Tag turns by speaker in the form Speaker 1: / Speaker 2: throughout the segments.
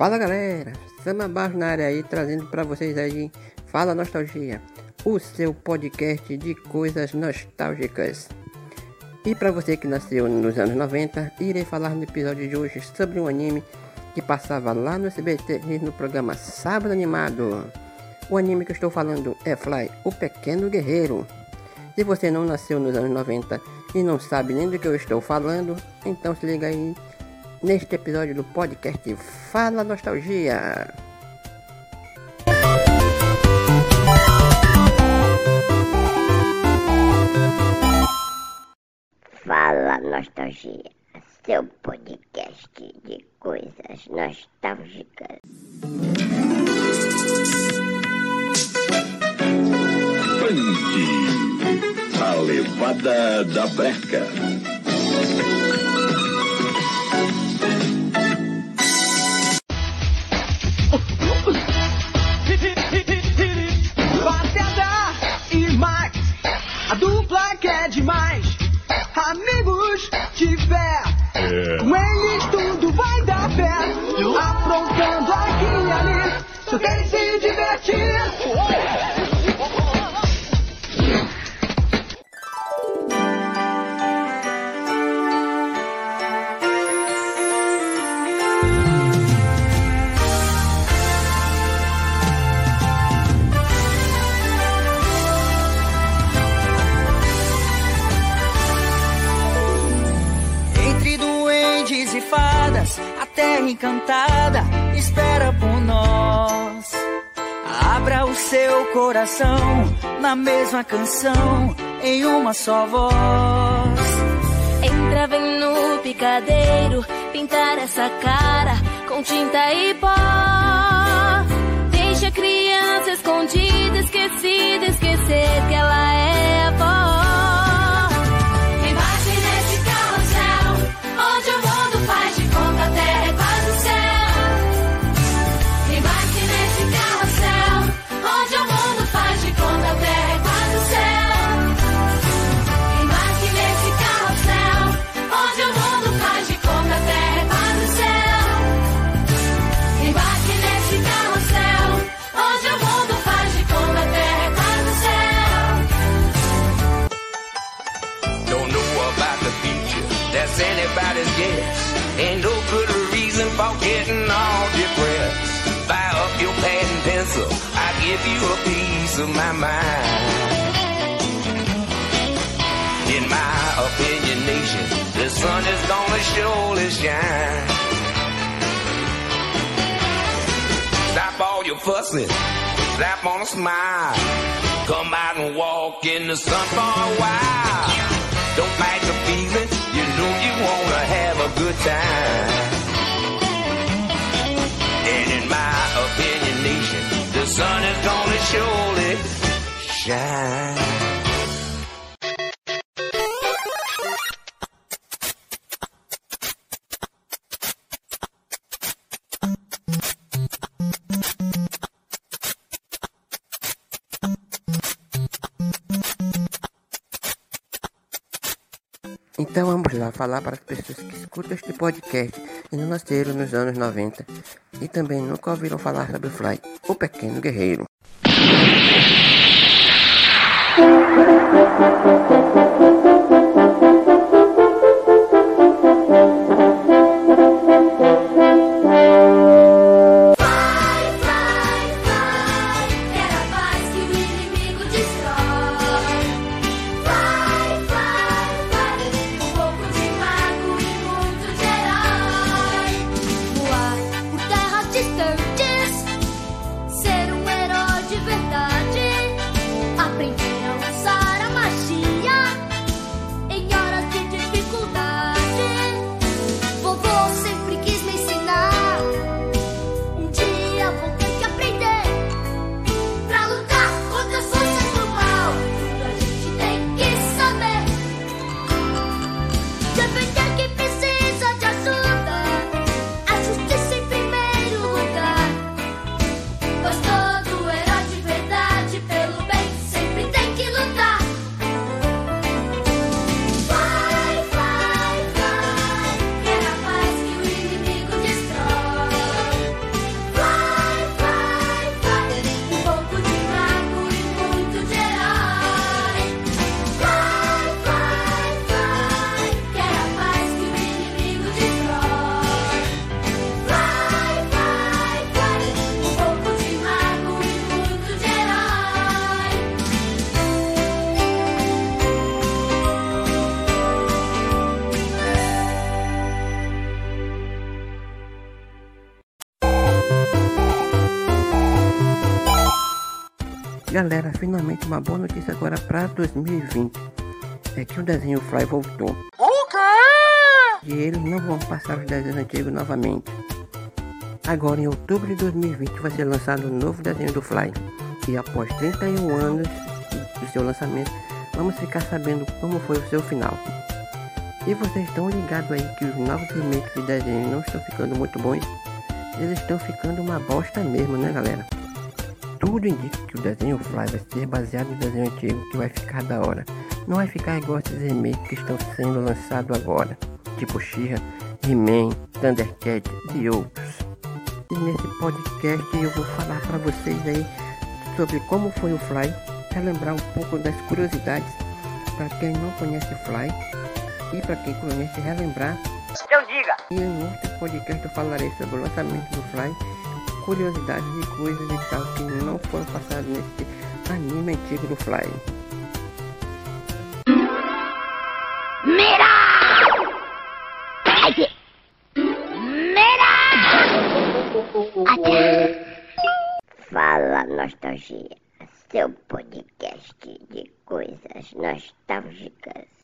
Speaker 1: Fala galera, Sama Barros na área aí, trazendo para vocês aí Fala Nostalgia, o seu podcast de coisas nostálgicas. E para você que nasceu nos anos 90, irei falar no episódio de hoje sobre um anime que passava lá no SBT no programa Sábado Animado. O anime que eu estou falando é Fly, o Pequeno Guerreiro. Se você não nasceu nos anos 90 e não sabe nem do que eu estou falando, então se liga aí neste episódio do podcast Fala Nostalgia.
Speaker 2: Fala Nostalgia, seu podcast de coisas nostálgicas.
Speaker 3: Band, a levada da breca.
Speaker 4: Amigos tiver, com eles tudo vai dar pé. Aprontando aqui e ali, só querem se divertir.
Speaker 5: Terra encantada espera por nós. Abra o seu coração na mesma canção, em uma só voz.
Speaker 6: Entra, vem no picadeiro, pintar essa cara com tinta e pó. Deixa a criança escondida, esquecida, esquecer que ela é avó.
Speaker 7: Of my mind. In my opinion, nation, the sun is gonna surely shine. Stop all your fussing, slap on a smile. Come out and walk in the sun for a while. Don't fight the feeling, you know you wanna have a good time. Sun is gonna surely shine.
Speaker 1: Falar para as pessoas que escutam este podcast e não nasceram nos anos 90 e também nunca ouviram falar sobre o Fly, o Pequeno Guerreiro. Galera, finalmente uma boa notícia agora para 2020. É que o desenho Fly voltou. E eles não vão passar os desenhos antigos novamente. Agora em outubro de 2020 vai ser lançado um novo desenho do Fly. E após 31 anos do seu lançamento, vamos ficar sabendo como foi o seu final. E vocês estão ligados aí que os novos remakes de desenho não estão ficando muito bons? Eles estão ficando uma bosta mesmo, né galera? Tudo indica que o desenho Fly vai ser baseado no desenho antigo, que vai ficar da hora. Não vai ficar igual esses remakes que estão sendo lançados agora, tipo She-Ra, He-Man, Thundercat e outros. E nesse podcast eu vou falar para vocês aí sobre como foi o Fly, relembrar um pouco das curiosidades para quem não conhece Fly e para quem conhece relembrar.
Speaker 2: Então diga!
Speaker 1: E em outro podcast eu falarei sobre o lançamento do Fly, curiosidades e coisas e tal que não foram passadas nesse anime antigo do Fly.
Speaker 2: Fala Nostalgia, seu podcast de coisas nostálgicas.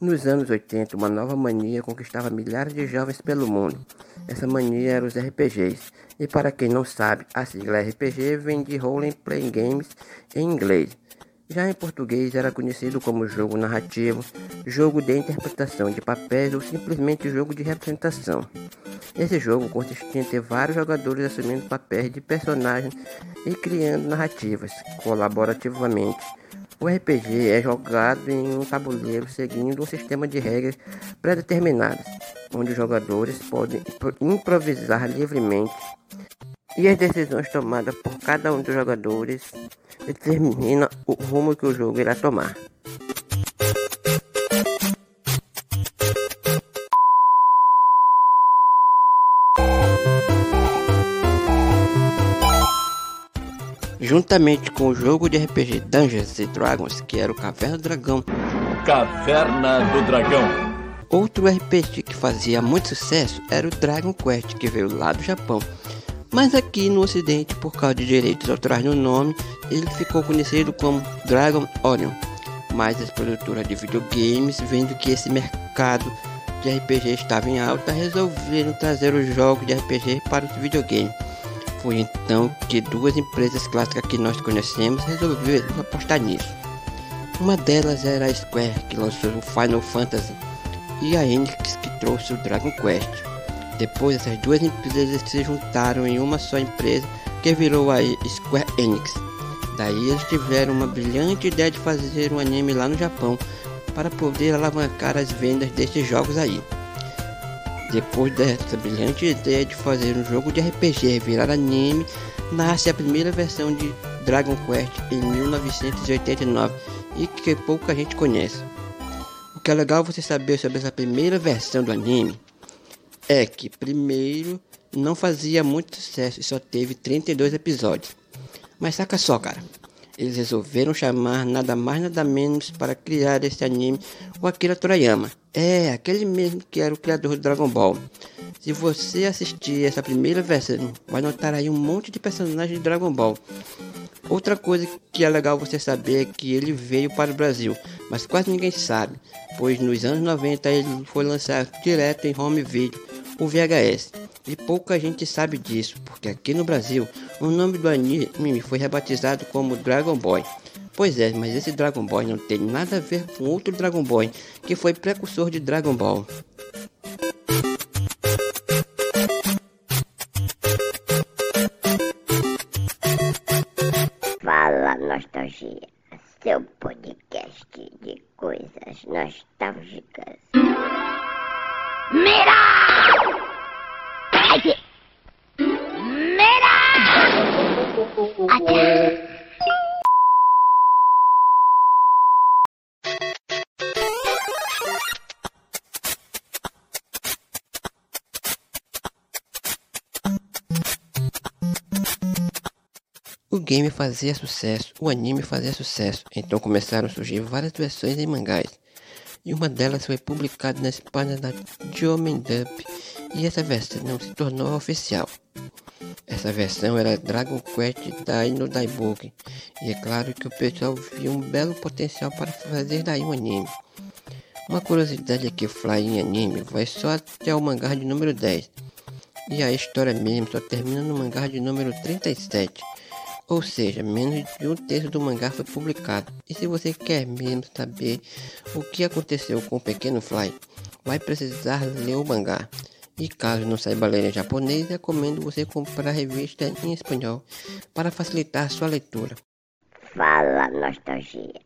Speaker 1: Nos anos 80, uma nova mania conquistava milhares de jovens pelo mundo. Essa mania era os RPGs. E para quem não sabe, a sigla RPG vem de Role Playing Games em inglês. Já em português era conhecido como jogo narrativo, jogo de interpretação de papéis ou simplesmente jogo de representação. Esse jogo consistia em ter vários jogadores assumindo papéis de personagens e criando narrativas colaborativamente. O RPG é jogado em um tabuleiro seguindo um sistema de regras pré-determinadas, onde os jogadores podem impro- improvisar livremente e as decisões tomadas por cada um dos jogadores determinam o rumo que o jogo irá tomar. Juntamente com o jogo de RPG Dungeons Dragons, que era o Caverna do Dragão,
Speaker 3: Caverna do Dragão.
Speaker 1: Outro RPG que fazia muito sucesso era o Dragon Quest, que veio lá do Japão. Mas aqui no ocidente, por causa de direitos autorais no nome, ele ficou conhecido como Dragon Onion. Mas as produtoras de videogames, vendo que esse mercado de RPG estava em alta, resolveram trazer os jogos de RPG para os videogames. Foi então que duas empresas clássicas que nós conhecemos resolveram apostar nisso. Uma delas era a Square, que lançou o Final Fantasy, e a Enix, que trouxe o Dragon Quest. Depois, essas duas empresas se juntaram em uma só empresa, que virou a Square Enix. Daí eles tiveram uma brilhante ideia de fazer um anime lá no Japão, para poder alavancar as vendas desses jogos aí. Depois dessa brilhante ideia de fazer um jogo de RPG virar anime, nasce a primeira versão de Dragon Quest em 1989 e que pouca gente conhece. O que é legal você saber sobre essa primeira versão do anime é que, primeiro, não fazia muito sucesso e só teve 32 episódios. Mas saca só, cara. Eles resolveram chamar nada mais nada menos para criar esse anime o Akira Toriyama. É, aquele mesmo que era o criador do Dragon Ball. Se você assistir essa primeira versão, vai notar aí um monte de personagens de Dragon Ball. Outra coisa que é legal você saber é que ele veio para o Brasil, mas quase ninguém sabe, pois nos anos 90 ele foi lançado direto em home video, o VHS. E pouca gente sabe disso, porque aqui no Brasil o nome do anime foi rebatizado como Dragon Boy. Pois é, mas esse Dragon Boy não tem nada a ver com outro Dragon Boy, que foi precursor de Dragon Ball.
Speaker 2: Fala Nostalgia, seu podcast de coisas nostálgicas.
Speaker 1: O game fazia sucesso, o anime fazia sucesso, então começaram a surgir várias versões em mangás. E uma delas foi publicada na página da Jomendup e essa versão se tornou oficial. Essa versão era Dragon Quest Dai no Daibook, e é claro que o pessoal viu um belo potencial para fazer daí um anime. Uma curiosidade é que Fly em anime vai só até o mangá de número 10, e a história mesmo só termina no mangá de número 37. Ou seja, menos de um terço do mangá foi publicado. E se você quer mesmo saber o que aconteceu com o pequeno Fly, vai precisar ler o mangá. E caso não saiba ler em japonês, recomendo você comprar a revista em espanhol para facilitar sua leitura.
Speaker 2: Fala Nostalgia,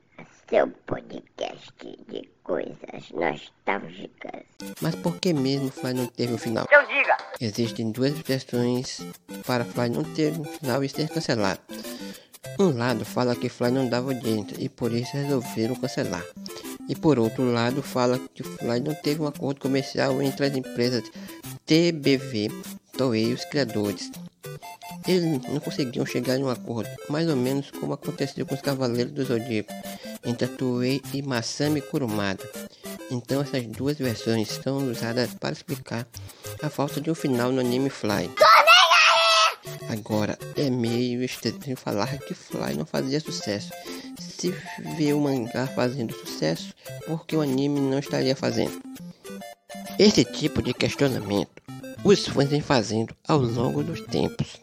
Speaker 2: seu podcast de coisas nostálgicas.
Speaker 1: Mas por que mesmo Fly não teve um final? Existem duas versões para Fly não ter um final e ser cancelado. Um lado fala que Fly não dava audiência e por isso resolveram cancelar. E por outro lado fala que Fly não teve um acordo comercial entre as empresas TBV, Toei e os criadores. Eles não conseguiam chegar em um acordo, mais ou menos como aconteceu com os Cavaleiros do Zodíaco, entre Toei e Masami Kurumada. Então essas duas versões são usadas para explicar a falta de um final no anime Fly. Agora, é meio estranho falar que Fly não fazia sucesso. Se vê o mangá fazendo sucesso, por que o anime não estaria fazendo? Esse tipo de questionamento os fãs vêm fazendo ao longo dos tempos.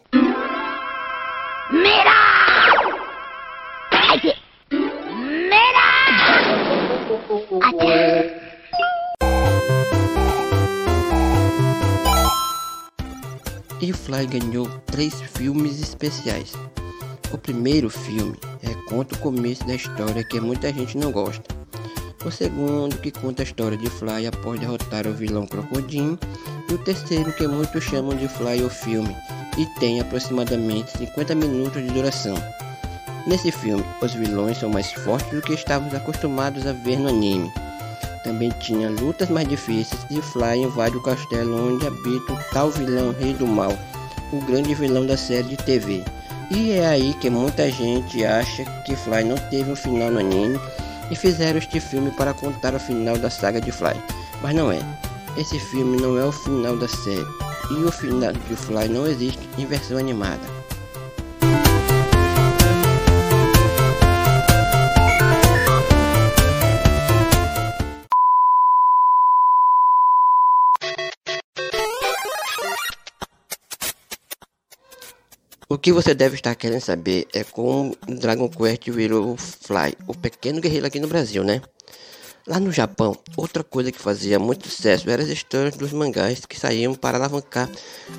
Speaker 1: E Fly ganhou três filmes especiais. O primeiro filme é conta o começo da história que muita gente não gosta. O segundo que conta a história de Fly após derrotar o vilão Crocodile. E o terceiro que muitos chamam de Fly o filme e tem aproximadamente 50 minutos de duração. Nesse filme, os vilões são mais fortes do que estávamos acostumados a ver no anime. Também tinha lutas mais difíceis e Fly invade o castelo onde habita o tal vilão Rei do Mal, o grande vilão da série de TV. E é aí que muita gente acha que Fly não teve um final no anime e fizeram este filme para contar o final da saga de Fly. Mas não é. Esse filme não é o final da série. E o final de Fly não existe em versão animada. Que você deve estar querendo saber é como Dragon Quest virou Fly, o pequeno guerreiro aqui no Brasil, né? Lá no Japão, outra coisa que fazia muito sucesso eram as histórias dos mangás que saíam para alavancar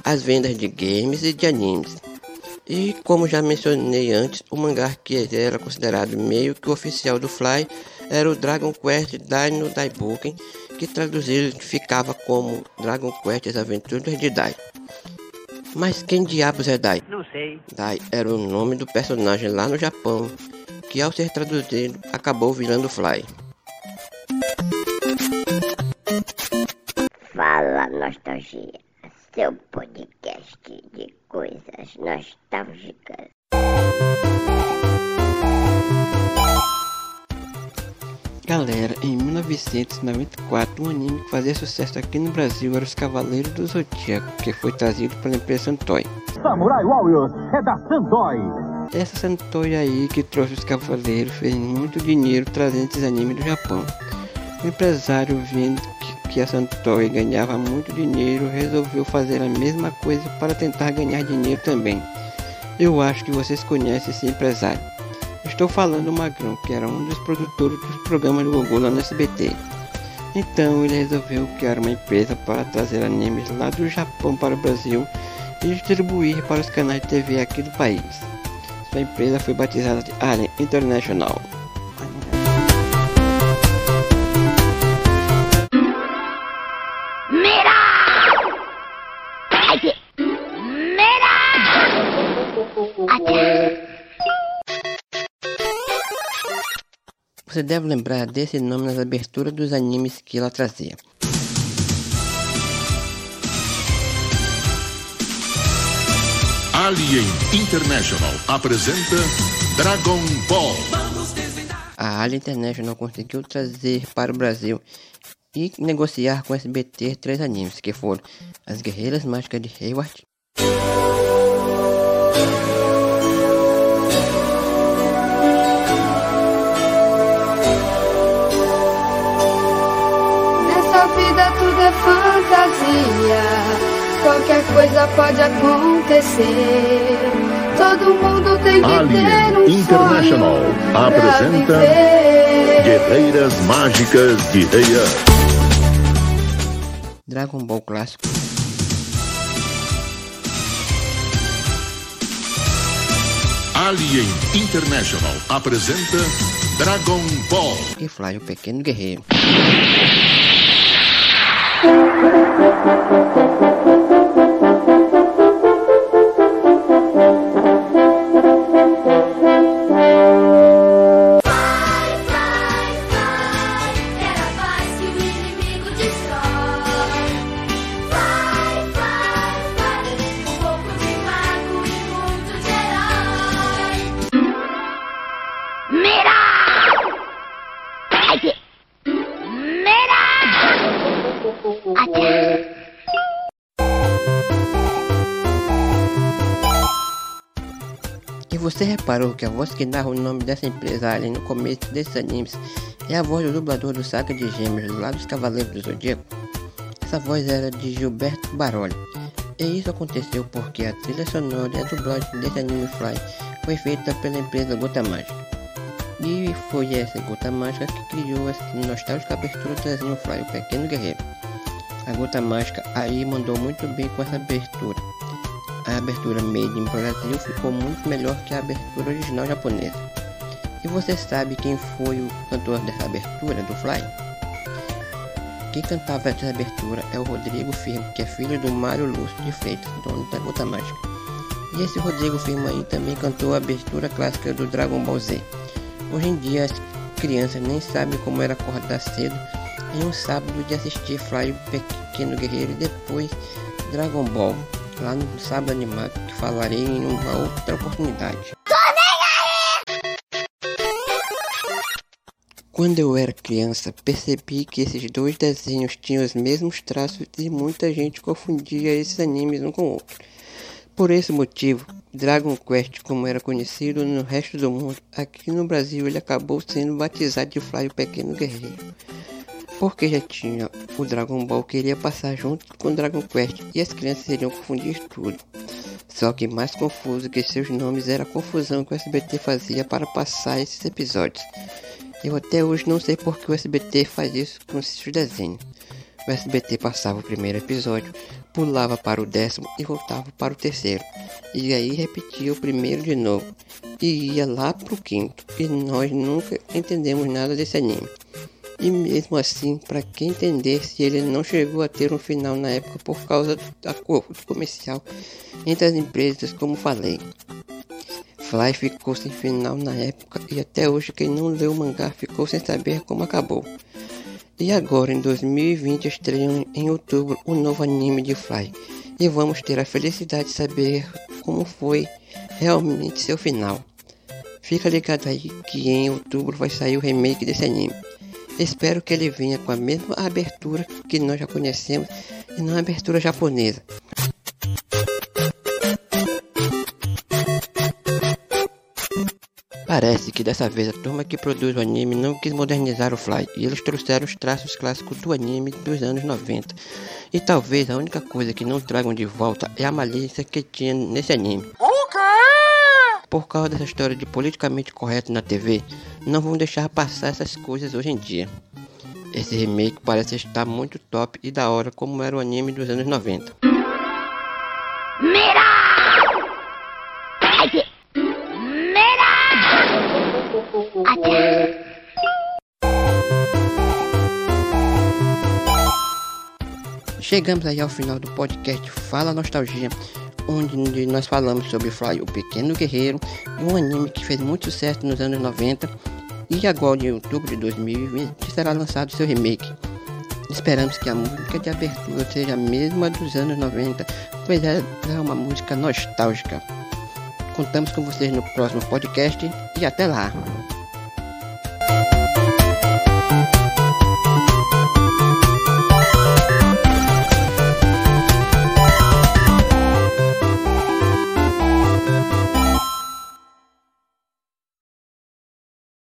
Speaker 1: as vendas de games e de animes. E como já mencionei antes, o mangá que era considerado meio que oficial do Fly era o Dragon Quest Dai no Daiboken, que traduzido ficava como Dragon Quest As Aventuras de Dai. Mas quem diabos é Dai?
Speaker 8: Não sei.
Speaker 1: Dai era o nome do personagem lá no Japão, que ao ser traduzido acabou virando Fly.
Speaker 2: Fala Nostalgia, seu podcast de coisas nostálgicas.
Speaker 1: Galera, em 1994, um anime que fazia sucesso aqui no Brasil era Os Cavaleiros do Zodíaco, que foi trazido pela empresa Santoy.
Speaker 9: Samurai Warriors é da Santoy.
Speaker 1: Essa Santoy aí que trouxe os Cavaleiros fez muito dinheiro trazendo esses animes do Japão. O empresário, vendo que, que a Santoy ganhava muito dinheiro, resolveu fazer a mesma coisa para tentar ganhar dinheiro também. Eu acho que vocês conhecem esse empresário. Estou falando do Magrão, que era um dos produtores dos programas do Google lá no SBT. Então ele resolveu criar uma empresa para trazer animes lá do Japão para o Brasil e distribuir para os canais de TV aqui do país. Sua empresa foi batizada de Alien International. Você deve lembrar desse nome nas aberturas dos animes que ela trazia.
Speaker 10: Alien International apresenta Dragon Ball.
Speaker 1: A Alien International conseguiu trazer para o Brasil e negociar com a SBT três animes, que foram As Guerreiras Mágicas de Hayward, vida tudo é fantasia.
Speaker 6: Qualquer coisa pode acontecer. Todo mundo tem que Ali
Speaker 10: ter
Speaker 6: um
Speaker 10: International
Speaker 6: sonho
Speaker 10: apresenta Guerreiras Mágicas de Reia.
Speaker 1: Dragon Ball Clássico.
Speaker 10: Alien International apresenta Dragon Ball.
Speaker 1: E Fly, o pequeno guerreiro.
Speaker 6: Thank
Speaker 1: you. Você reparou que a voz que narra o nome dessa empresa Alien no começo desses animes é a voz do dublador do Saga de Gêmeos lá dos Cavaleiros do Zodíaco? Essa voz era de Gilberto Baroli. E isso aconteceu porque a trilha sonora e a dublagem desse anime Fly foi feita pela empresa Gota Mágica. E foi essa Gota Mágica que criou essa nostálgica abertura do desenho Fly, o Pequeno Guerreiro. A Gota Mágica aí mandou muito bem com essa abertura. A abertura made in Brasil ficou muito melhor que a abertura original japonesa. E você sabe quem foi o cantor dessa abertura do Fly? Quem cantava essa abertura é o Rodrigo Firmo, que é filho do Mário Lúcio de Freitas, dono da Gota Mágica. E esse Rodrigo Firmo aí também cantou a abertura clássica do Dragon Ball Z. Hoje em dia as crianças nem sabem como era acordar cedo em um sábado de assistir Fly o Pequeno Guerreiro e depois Dragon Ball, lá no sábado animado, que falarei em uma outra oportunidade. Quando eu era criança, percebi que esses dois desenhos tinham os mesmos traços e muita gente confundia esses animes um com o outro. Por esse motivo, Dragon Quest, como era conhecido no resto do mundo, aqui no Brasil ele acabou sendo batizado de Fly o Pequeno Guerreiro. Porque já tinha o Dragon Ball que iria passar junto com o Dragon Quest e as crianças iriam confundir tudo. Só que mais confuso que seus nomes era a confusão que o SBT fazia para passar esses episódios. Eu até hoje não sei por que o SBT faz isso com esses desenhos. O SBT passava o primeiro episódio, pulava para o décimo e voltava para o terceiro. E aí repetia o primeiro de novo. E ia lá pro quinto. E nós nunca entendemos nada desse anime. E mesmo assim, para quem entendesse, ele não chegou a ter um final na época por causa do acordo comercial entre as empresas, como falei. Fly ficou sem final na época e até hoje quem não leu o mangá ficou sem saber como acabou. E agora em 2020 estreiam em outubro o novo anime de Fly e vamos ter a felicidade de saber como foi realmente seu final. Fica ligado aí que em outubro vai sair o remake desse anime. Espero que ele venha com a mesma abertura que nós já conhecemos e não a abertura japonesa. Parece que dessa vez a turma que produz o anime não quis modernizar o Fly e eles trouxeram os traços clássicos do anime dos anos 90. E talvez a única coisa que não tragam de volta é a malícia que tinha nesse anime. Por causa dessa história de politicamente correto na TV, não vão deixar passar essas coisas hoje em dia. Esse remake parece estar muito top e da hora como era o anime dos anos 90. Chegamos aí ao final do podcast Fala Nostalgia, onde nós falamos sobre Fly, o Pequeno Guerreiro, um anime que fez muito sucesso nos anos 90 e agora em outubro de 2020 será lançado seu remake. Esperamos que a música de abertura seja a mesma dos anos 90, pois ela é uma música nostálgica. Contamos com vocês no próximo podcast e até lá!